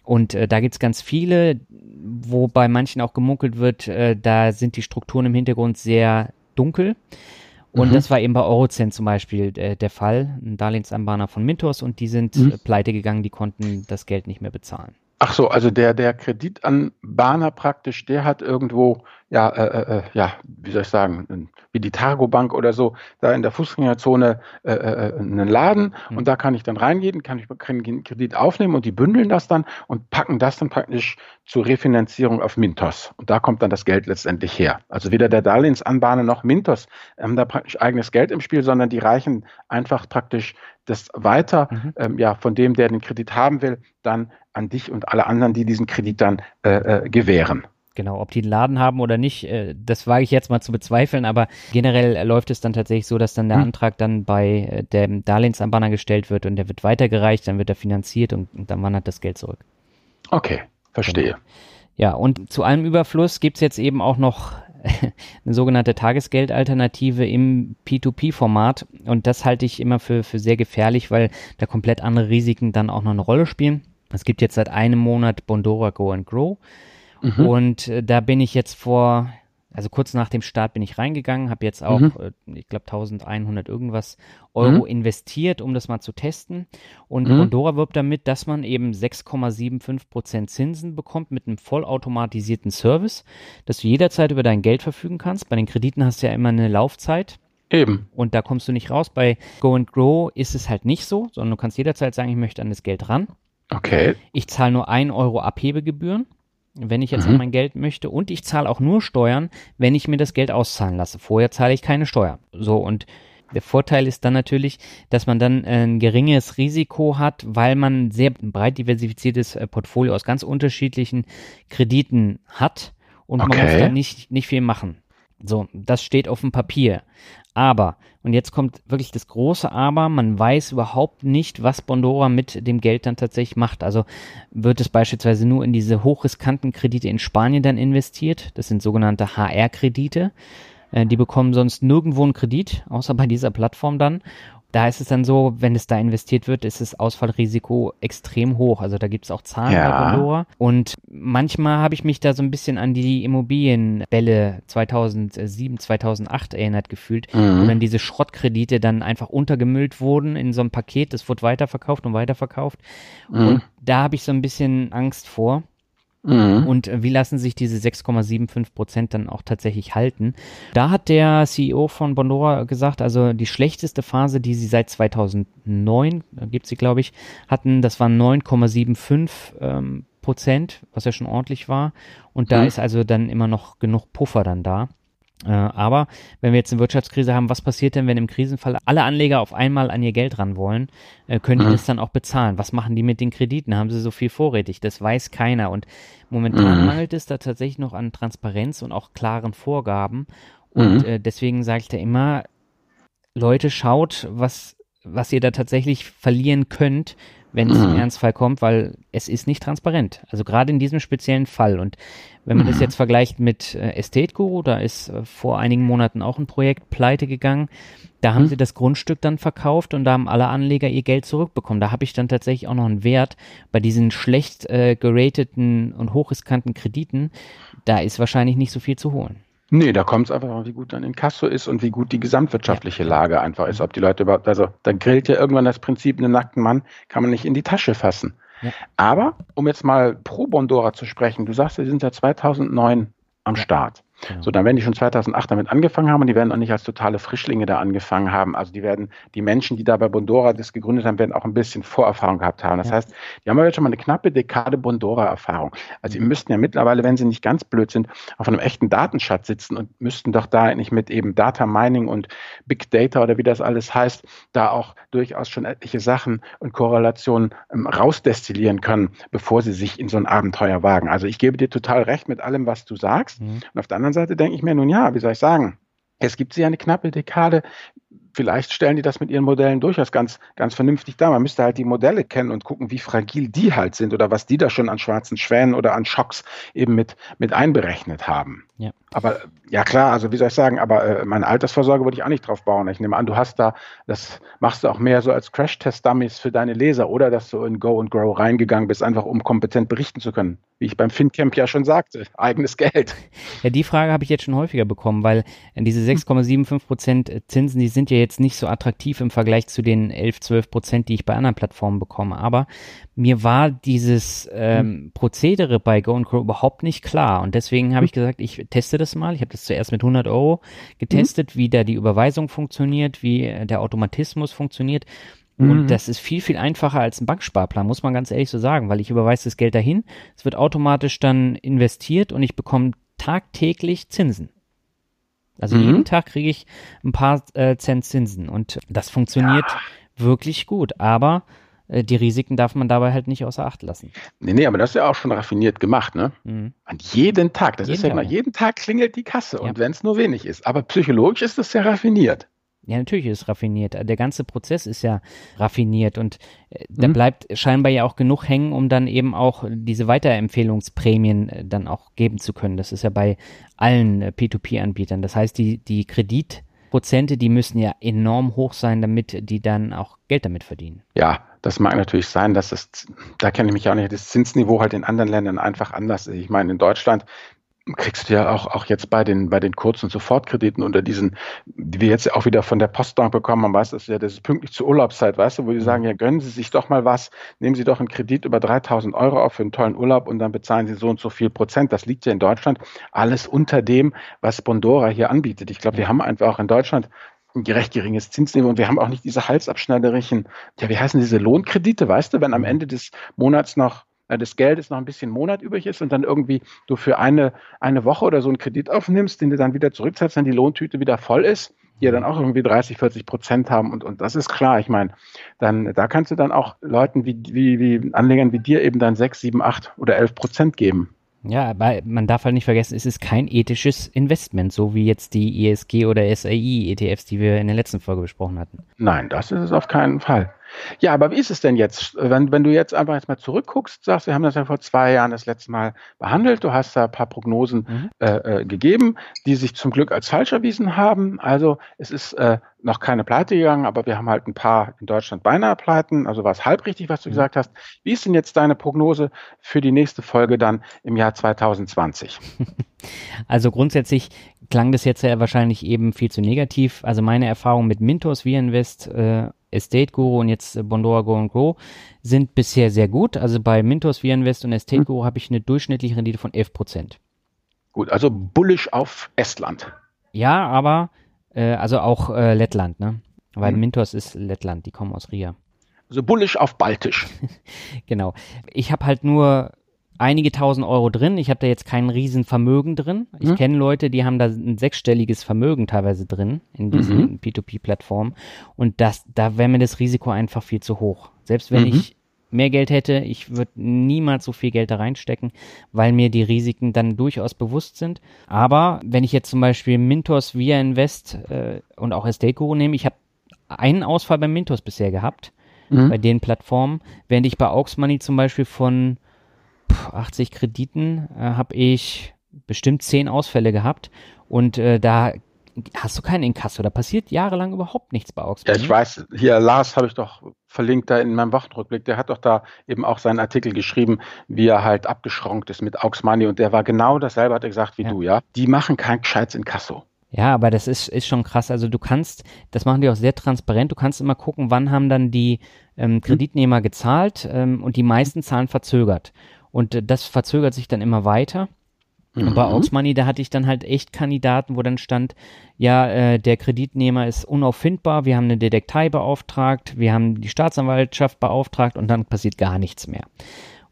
Und äh, da gibt's ganz viele, wo bei manchen auch gemunkelt wird, äh, da sind die Strukturen im Hintergrund sehr dunkel. Und mhm. das war eben bei Eurocent zum Beispiel äh, der Fall, ein Darlehensanbahner von Mintos und die sind mhm. Äh, pleite gegangen, die konnten das Geld nicht mehr bezahlen. Ach so, also der, der Kreditanbahner praktisch, der hat irgendwo, ja, äh, äh, äh ja, wie soll ich sagen, wie die Targo Bank oder so, da in der Fußgängerzone äh, äh, äh, einen Laden mhm. und da kann ich dann reingehen, kann ich einen Kredit aufnehmen und die bündeln das dann und packen das dann praktisch zur Refinanzierung auf Mintos. Und da kommt dann das Geld letztendlich her. Also weder der Darlehensanbahner noch Mintos haben da praktisch eigenes Geld im Spiel, sondern die reichen einfach praktisch das weiter, mhm. ähm, ja, von dem, der den Kredit haben will, dann an dich und alle anderen, die diesen Kredit dann äh, äh, gewähren. Genau, ob die einen Laden haben oder nicht, äh, das wage ich jetzt mal zu bezweifeln, aber generell läuft es dann tatsächlich so, dass dann der hm. Antrag dann bei äh, dem Darlehensanbahner gestellt wird und der wird weitergereicht, dann wird er finanziert und, und dann wandert das Geld zurück. Okay, verstehe. Genau. Ja, und zu allem Überfluss gibt's jetzt eben auch noch [laughs] eine sogenannte Tagesgeldalternative im P2P-Format. Und das halte ich immer für, für sehr gefährlich, weil da komplett andere Risiken dann auch noch eine Rolle spielen. Es gibt jetzt seit einem Monat Bondora Go and Grow. Mhm. Und äh, da bin ich jetzt vor, also kurz nach dem Start bin ich reingegangen, habe jetzt auch, mhm. äh, ich glaube, 1100 irgendwas Euro mhm. investiert, um das mal zu testen. Und mhm. Bondora wirbt damit, dass man eben 6,75% Zinsen bekommt mit einem vollautomatisierten Service, dass du jederzeit über dein Geld verfügen kannst. Bei den Krediten hast du ja immer eine Laufzeit. Eben. Und da kommst du nicht raus. Bei Go and Grow ist es halt nicht so, sondern du kannst jederzeit sagen, ich möchte an das Geld ran. Okay. Ich zahle nur ein Euro Abhebegebühren wenn ich jetzt mhm. an mein Geld möchte und ich zahle auch nur Steuern, wenn ich mir das Geld auszahlen lasse. Vorher zahle ich keine Steuern. So und der Vorteil ist dann natürlich, dass man dann ein geringes Risiko hat, weil man ein sehr breit diversifiziertes äh, Portfolio aus ganz unterschiedlichen Krediten hat und okay. man muss dann nicht, nicht viel machen. So, das steht auf dem Papier. Aber, und jetzt kommt wirklich das große Aber, man weiß überhaupt nicht, was Bondora mit dem Geld dann tatsächlich macht. Also wird es beispielsweise nur in diese hochriskanten Kredite in Spanien dann investiert. Das sind sogenannte HR-Kredite. Äh, die bekommen sonst nirgendwo einen Kredit, außer bei dieser Plattform dann. Da ist es dann so, wenn es da investiert wird, ist das Ausfallrisiko extrem hoch. Also da gibt es auch Zahlen ja. bei Pandora. Und manchmal habe ich mich da so ein bisschen an die Immobilienbälle 2007, 2008 erinnert gefühlt, mhm. wo dann diese Schrottkredite dann einfach untergemüllt wurden in so einem Paket. Das wurde weiterverkauft und weiterverkauft. Mhm. Und da habe ich so ein bisschen Angst vor. Mhm. Und wie lassen sich diese 6,75 Prozent dann auch tatsächlich halten? Da hat der CEO von Bondora gesagt, also die schlechteste Phase, die sie seit 2009, gibt sie glaube ich, hatten, das waren 9,75 ähm, Prozent, was ja schon ordentlich war. Und da mhm. ist also dann immer noch genug Puffer dann da. Äh, aber wenn wir jetzt eine Wirtschaftskrise haben, was passiert denn, wenn im Krisenfall alle Anleger auf einmal an ihr Geld ran wollen? Äh, können die mhm. das dann auch bezahlen? Was machen die mit den Krediten? Haben sie so viel vorrätig? Das weiß keiner. Und momentan mhm. mangelt es da tatsächlich noch an Transparenz und auch klaren Vorgaben. Und mhm. äh, deswegen sage ich da immer, Leute, schaut, was, was ihr da tatsächlich verlieren könnt, wenn es mhm. im Ernstfall kommt, weil es ist nicht transparent. Also gerade in diesem speziellen Fall. Und wenn man mhm. das jetzt vergleicht mit äh, Guru, da ist äh, vor einigen Monaten auch ein Projekt pleite gegangen. Da haben mhm. sie das Grundstück dann verkauft und da haben alle Anleger ihr Geld zurückbekommen. Da habe ich dann tatsächlich auch noch einen Wert bei diesen schlecht äh, gerateten und hochriskanten Krediten. Da ist wahrscheinlich nicht so viel zu holen. Nee, da kommt es einfach an, wie gut dann in Kasso ist und wie gut die gesamtwirtschaftliche. Lage einfach ist. Ob die Leute überhaupt, also da grillt ja irgendwann das Prinzip, einen nackten Mann kann man nicht in die Tasche fassen. Ja. Aber, um jetzt mal pro Bondora zu sprechen, du sagst, wir sind seit 2009 am. Start. Genau. So, dann werden die schon 2008 damit angefangen haben und die werden auch nicht als totale Frischlinge da angefangen haben. Also die werden, die Menschen, die da bei Bondora das gegründet haben, werden auch ein bisschen Vorerfahrung gehabt haben. Das ja. heißt, die haben ja jetzt schon mal eine knappe Dekade Bondora-Erfahrung. Also die müssten ja mittlerweile, wenn sie nicht ganz blöd sind, auf einem echten Datenschatz sitzen und müssten doch da nicht mit eben Data Mining und Big Data oder wie das alles heißt, da auch durchaus schon etliche Sachen und Korrelationen ähm, rausdestillieren können, bevor sie sich in so ein Abenteuer wagen. Also ich gebe dir total recht mit allem, was du sagst. Mhm. Und auf der anderen Seite denke ich mir nun ja, wie soll ich sagen, es gibt sie eine knappe Dekade. Vielleicht stellen die das mit ihren Modellen durchaus ganz, ganz vernünftig dar. Man müsste halt die Modelle kennen und gucken, wie fragil die halt sind oder was die da schon an schwarzen Schwänen oder an Schocks eben mit, mit einberechnet haben. Ja. Aber ja klar, also wie soll ich sagen, aber äh, meine Altersvorsorge würde ich auch nicht drauf bauen. Ich nehme an, du hast da, das machst du auch mehr so als Crash-Test-Dummies für deine Leser oder dass du in Go and Grow reingegangen bist, einfach um kompetent berichten zu können. Wie ich beim FinCamp ja schon sagte, [laughs] eigenes Geld. Ja, die Frage habe ich jetzt schon häufiger bekommen, weil diese 6,75 Prozent Zinsen, die sind ja jetzt nicht so attraktiv im Vergleich zu den 11, 12 Prozent, die ich bei anderen Plattformen bekomme. Aber mir war dieses ähm, hm. Prozedere bei Go and Grow überhaupt nicht klar und deswegen habe hm. ich gesagt, ich teste das mal. Ich habe das zuerst mit 100 Euro getestet, mhm. wie da die Überweisung funktioniert, wie äh, der Automatismus funktioniert. Und mhm. das ist viel, viel einfacher als ein Banksparplan, muss man ganz ehrlich so sagen, weil ich überweise das Geld dahin, es wird automatisch dann investiert und ich bekomme tagtäglich Zinsen. Also mhm. jeden Tag kriege ich ein paar äh, Cent Zinsen und das funktioniert ja. wirklich gut. Aber die Risiken darf man dabei halt nicht außer Acht lassen. Nee, nee, aber das ist ja auch schon raffiniert gemacht, ne? Mhm. An jeden Tag, das jeden ist ja genau, jeden Tag klingelt die Kasse ja. und wenn es nur wenig ist. Aber psychologisch ist das ja raffiniert. Ja, natürlich ist es raffiniert. Der ganze Prozess ist ja raffiniert und äh, da mhm. bleibt scheinbar ja auch genug hängen, um dann eben auch diese Weiterempfehlungsprämien äh, dann auch geben zu können. Das ist ja bei allen P2P-Anbietern. Das heißt, die, die Kreditprozente, die müssen ja enorm hoch sein, damit die dann auch Geld damit verdienen. Ja, das mag natürlich sein, dass es, da kenne ich mich auch nicht, das Zinsniveau halt in anderen Ländern einfach anders ist. Ich meine, in Deutschland kriegst du ja auch, auch jetzt bei den, bei den kurzen Sofortkrediten unter diesen, die wir jetzt auch wieder von der Postbank bekommen, man weiß das ja, das ist pünktlich zur Urlaubszeit, weißt du, wo die sagen, ja, gönnen Sie sich doch mal was, nehmen Sie doch einen Kredit über 3000 Euro auf für einen tollen Urlaub und dann bezahlen Sie so und so viel Prozent. Das liegt ja in Deutschland alles unter dem, was Bondora hier anbietet. Ich glaube, wir haben einfach auch in Deutschland ein gerecht geringes Zinsniveau und wir haben auch nicht diese halsabschneiderischen, ja, wie heißen diese Lohnkredite, weißt du, wenn am Ende des Monats noch des Geldes noch ein bisschen Monat übrig ist und dann irgendwie du für eine, eine Woche oder so einen Kredit aufnimmst, den du dann wieder zurückzahlst, wenn die Lohntüte wieder voll ist, die ja dann auch irgendwie 30, 40 Prozent haben und, und das ist klar. Ich meine, dann, da kannst du dann auch Leuten wie, wie, wie Anlegern wie dir eben dann 6, 7, 8 oder 11 Prozent geben. Ja, aber man darf halt nicht vergessen, es ist kein ethisches Investment, so wie jetzt die ESG oder SAI ETFs, die wir in der letzten Folge besprochen hatten. Nein, das ist es auf keinen Fall. Ja, aber wie ist es denn jetzt, wenn, wenn du jetzt einfach jetzt mal zurückguckst, sagst, wir haben das ja vor zwei Jahren das letzte Mal behandelt, du hast da ein paar Prognosen mhm. äh, äh gegeben, die sich zum Glück als falsch erwiesen haben. Also es ist äh, noch keine Pleite gegangen, aber wir haben halt ein paar in Deutschland beinahe Pleiten, also war es halb richtig, was du mhm. gesagt hast. Wie ist denn jetzt deine Prognose für die nächste Folge dann im Jahr 2020? [laughs] Also grundsätzlich klang das jetzt ja wahrscheinlich eben viel zu negativ. Also meine Erfahrung mit Mintos, Via Invest äh, Estate Guru und jetzt äh, Bondora Go and Grow sind bisher sehr gut. Also bei Mintos, Invest und Estate hm. Guru habe ich eine durchschnittliche Rendite von 11 Prozent. Gut, also bullish auf Estland. Ja, aber äh, also auch äh, Lettland, ne? Weil hm. Mintos ist Lettland, die kommen aus Riga. Also bullish auf Baltisch. [laughs] genau. Ich habe halt nur einige tausend Euro drin. Ich habe da jetzt kein Riesenvermögen drin. Ich mhm. kenne Leute, die haben da ein sechsstelliges Vermögen teilweise drin in diesen mhm. P2P-Plattformen. Und das, da wäre mir das Risiko einfach viel zu hoch. Selbst wenn mhm. ich mehr Geld hätte, ich würde niemals so viel Geld da reinstecken, weil mir die Risiken dann durchaus bewusst sind. Aber wenn ich jetzt zum Beispiel Mintos Via Invest äh, und auch Estate Guru nehme, ich habe einen Ausfall bei Mintos bisher gehabt, mhm. bei den Plattformen, während ich bei Aux Money zum Beispiel von 80 Krediten äh, habe ich bestimmt 10 Ausfälle gehabt und äh, da hast du keinen Inkasso, da passiert jahrelang überhaupt nichts bei Augsburg. Ja, ich weiß, hier Lars habe ich doch verlinkt da in meinem Wochenrückblick, der hat doch da eben auch seinen Artikel geschrieben, wie er halt abgeschrankt ist mit Money und der war genau dasselbe, hat er gesagt, wie ja. du, ja. Die machen kein gescheites Inkasso. Ja, aber das ist, ist schon krass. Also du kannst, das machen die auch sehr transparent, du kannst immer gucken, wann haben dann die ähm, hm. Kreditnehmer gezahlt ähm, und die meisten zahlen verzögert. Und äh, das verzögert sich dann immer weiter. Mhm. Und bei Aux Money, da hatte ich dann halt echt Kandidaten, wo dann stand, ja, äh, der Kreditnehmer ist unauffindbar, wir haben eine Detektei beauftragt, wir haben die Staatsanwaltschaft beauftragt und dann passiert gar nichts mehr.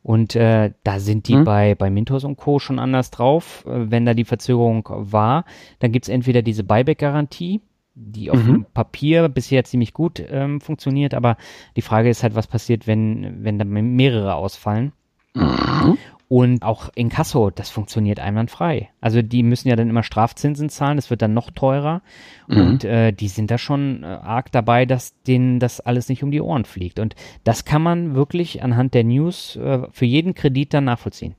Und äh, da sind die mhm. bei, bei Mintos und Co. schon anders drauf. Äh, wenn da die Verzögerung war, dann gibt's entweder diese Buyback-Garantie, die auf mhm. dem Papier bisher ziemlich gut ähm, funktioniert, aber die Frage ist halt, was passiert, wenn, wenn da mehrere ausfallen. Mhm. Und auch in Kasso, das funktioniert einwandfrei. Also die müssen ja dann immer Strafzinsen zahlen, das wird dann noch teurer. Mhm. Und äh, die sind da schon äh, arg dabei, dass denen das alles nicht um die Ohren fliegt. Und das kann man wirklich anhand der News äh, für jeden Kredit dann nachvollziehen.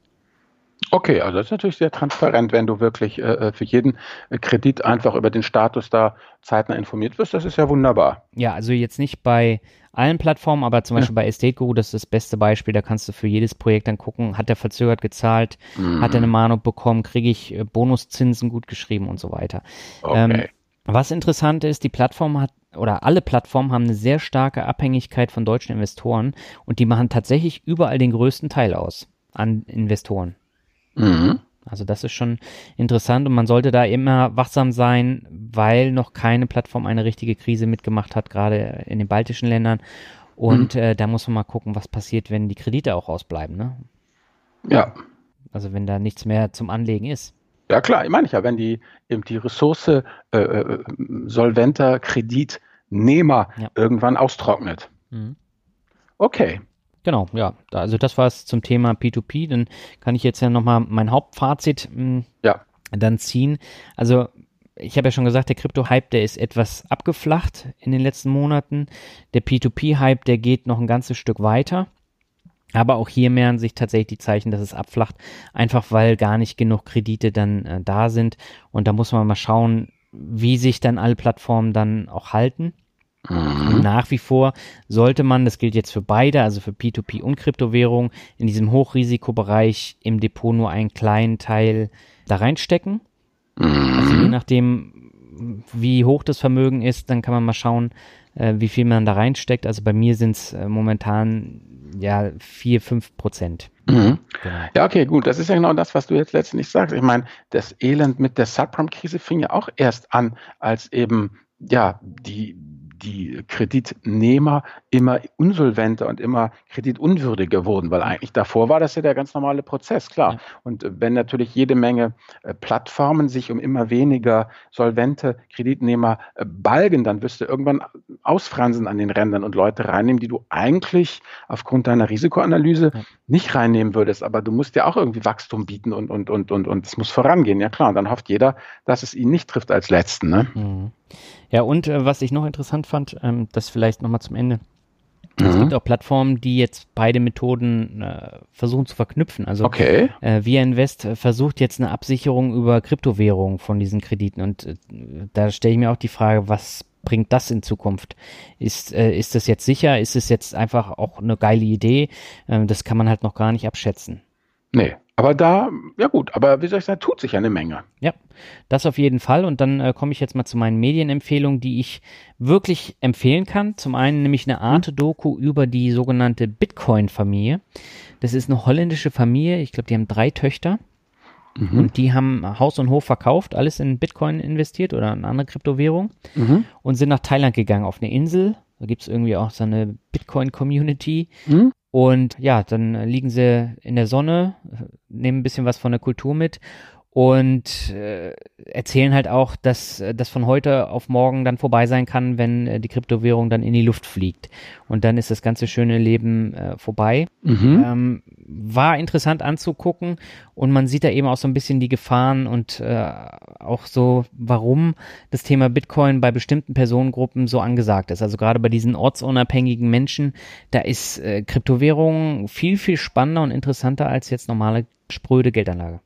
Okay, also das ist natürlich sehr transparent, wenn du wirklich äh, äh für jeden äh, Kredit einfach über den Status da zeitnah informiert wirst. Das ist ja wunderbar. Ja, also jetzt nicht bei allen Plattformen, aber zum Beispiel ja. bei Estate Guru, das ist das beste Beispiel, da kannst du für jedes Projekt dann gucken, hat er verzögert gezahlt, mhm. hat er eine Mahnung bekommen, kriege ich äh, Bonuszinsen gut geschrieben und so weiter. Okay. Ähm, was interessant ist, die Plattform hat oder alle Plattformen haben eine sehr starke Abhängigkeit von deutschen Investoren und die machen tatsächlich überall den größten Teil aus an Investoren. Mhm. Also das ist schon interessant und man sollte da immer wachsam sein, weil noch keine Plattform eine richtige Krise mitgemacht hat, gerade in den baltischen Ländern. Und mhm. äh, da muss man mal gucken, was passiert, wenn die Kredite auch ausbleiben. Ne? Ja. Also wenn da nichts mehr zum Anlegen ist. Ja klar, ich meine ich ja, wenn die die Ressource äh, äh, solventer Kreditnehmer ja. irgendwann austrocknet. Mhm. Okay. Genau, ja. Also das war es zum Thema P2P. Dann kann ich jetzt ja nochmal mein Hauptfazit mh, hm, ja. dann ziehen. Also ich habe ja schon gesagt, der Krypto-Hype, der ist etwas abgeflacht in den letzten Monaten. Der P2P-Hype, der geht noch ein ganzes Stück weiter. Aber auch hier mehren sich tatsächlich die Zeichen, dass es abflacht, einfach weil gar nicht genug Kredite dann äh, da sind. Und da muss man mal schauen, wie sich dann alle Plattformen dann auch halten. Mhm. Nach wie vor sollte man, das gilt jetzt für beide, also für P2P und Kryptowährung, in diesem Hochrisikobereich im Depot nur einen kleinen Teil da reinstecken. Mhm. Also je nachdem, wie hoch das Vermögen ist, dann kann man mal schauen, äh, wie viel man da reinsteckt. Also bei mir sind es äh, momentan ja vier, fünf Prozent. Mhm. Genau. Ja, okay, gut. Das ist ja genau das, was du jetzt letztendlich sagst. Ich meine, das Elend mit der Subprime-Krise fing ja auch erst an, als eben ja die die Kreditnehmer immer insolventer und immer kreditunwürdiger wurden, weil eigentlich davor war das ja der ganz normale Prozess, klar. Ja. Und äh, wenn natürlich jede Menge äh, Plattformen sich um immer weniger solvente Kreditnehmer äh, balgen, dann wirst du irgendwann ausfransen an den Rändern und Leute reinnehmen, die du eigentlich aufgrund deiner Risikoanalyse ja. nicht reinnehmen würdest. Aber du musst ja auch irgendwie Wachstum bieten und, und, und, und, und es muss vorangehen. Ja klar, und dann hofft jeder, dass es ihn nicht trifft als Letzten. Ne? Mhm. Ja, und äh, was ich noch interessant fand, ähm, das vielleicht nochmal zum Ende. Mhm. Es gibt auch Plattformen, die jetzt beide Methoden äh, versuchen zu verknüpfen. Also okay. äh, Via Invest versucht jetzt eine Absicherung über Kryptowährungen von diesen Krediten. Und äh, da stelle ich mir auch die Frage, was bringt das in Zukunft? Ist, äh, ist das jetzt sicher? Ist es jetzt einfach auch eine geile Idee? Ähm, das kann man halt noch gar nicht abschätzen. Nee, aber da, ja gut, aber wie soll ich sagen, tut sich eine Menge. Ja, das auf jeden Fall. Und dann äh, komme ich jetzt mal zu meinen Medienempfehlungen, die ich wirklich empfehlen kann. Zum einen nämlich eine Arte-Doku über die sogenannte Bitcoin-Familie. Das ist eine holländische Familie. Ich glaube, die haben drei Töchter. Mhm. Und die haben Haus und Hof verkauft, alles in Bitcoin investiert oder in andere Kryptowährung mhm. und sind nach Thailand gegangen auf eine Insel. Da gibt es irgendwie auch so eine Bitcoin-Community. Mhm. Und ja, dann liegen sie in der Sonne, nehmen ein bisschen was von der Kultur mit und äh, erzählen halt auch, dass das von heute auf morgen dann vorbei sein kann, wenn äh, die Kryptowährung dann in die Luft fliegt. Und dann ist das ganze schöne Leben äh, vorbei. Mhm. Ähm, war interessant anzugucken und man sieht da eben auch so ein bisschen die Gefahren und äh, auch so, warum das Thema Bitcoin bei bestimmten Personengruppen so angesagt ist. Also gerade bei diesen ortsunabhängigen Menschen, da ist äh, Kryptowährung viel, viel spannender und interessanter als jetzt normale spröde Geldanlage.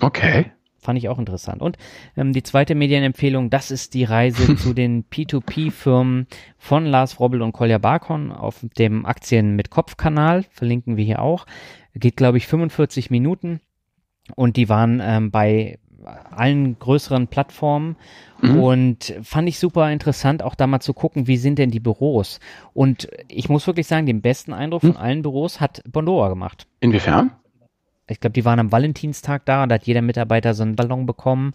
Okay. Fand ich auch interessant. Und ähm, die zweite Medienempfehlung, das ist die Reise [laughs] zu den P2P-Firmen von Lars Robbel und Kolja Barkon auf dem Aktien mit Kopf-Kanal. Verlinken wir hier auch. Geht, glaube ich, 45 Minuten. Und die waren ähm, bei allen größeren Plattformen mhm. und fand ich super interessant, auch da mal zu gucken, wie sind denn die Büros. Und ich muss wirklich sagen, den besten Eindruck mhm. von allen Büros hat Bondora gemacht. Inwiefern? Ich glaube, die waren am Valentinstag da und da hat jeder Mitarbeiter so einen Ballon bekommen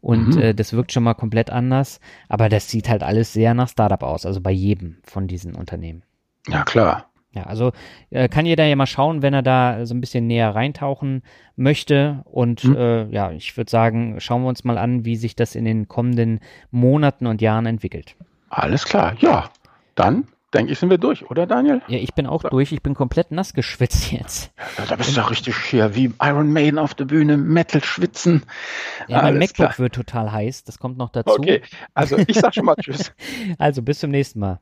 und mhm. äh, das wirkt schon mal komplett anders. Aber das sieht halt alles sehr nach Startup aus, also bei jedem von diesen Unternehmen. Ja, klar. Ja, also äh, kann jeder ja mal schauen, wenn er da so ein bisschen näher reintauchen möchte. Und mhm. äh, ja, ich würde sagen, schauen wir uns mal an, wie sich das in den kommenden Monaten und Jahren entwickelt. Alles klar, ja. Dann denke ich, sind wir durch, oder Daniel? Ja, ich bin auch so. durch. Ich bin komplett nass geschwitzt [laughs] jetzt. Ja, da bist du doch richtig hier, wie Iron Maiden auf der Bühne, Metal schwitzen. Ja, mein MacBook klar. wird total heiß. Das kommt noch dazu. Okay, also ich sag schon mal [laughs] Tschüss. Also bis zum nächsten Mal.